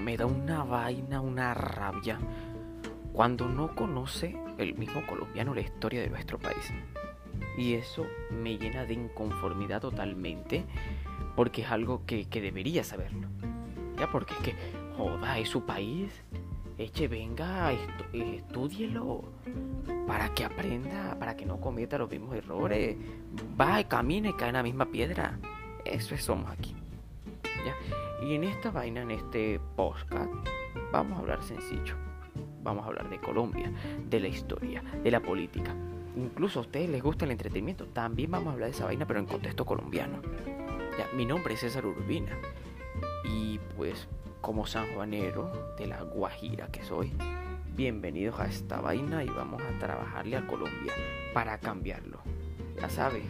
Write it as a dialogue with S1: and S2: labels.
S1: me da una vaina, una rabia cuando no conoce el mismo colombiano la historia de nuestro país. Y eso me llena de inconformidad totalmente porque es algo que, debería saberlo. Ya, porque es que, joda, es su país. Eche, venga, estudielo para que aprenda, para que no cometa los mismos errores. Va y camina y cae en la misma piedra. Eso es somos aquí. Y en esta vaina, en este podcast, vamos a hablar sencillo. Vamos a hablar de Colombia, de la historia, de la política. Incluso a ustedes les gusta el entretenimiento. También vamos a hablar de esa vaina, pero en contexto colombiano. Ya, mi nombre es César Urbina. Y pues, como sanjuanero de la Guajira que soy, bienvenidos a esta vaina y vamos a trabajarle a Colombia para cambiarlo. Ya sabes.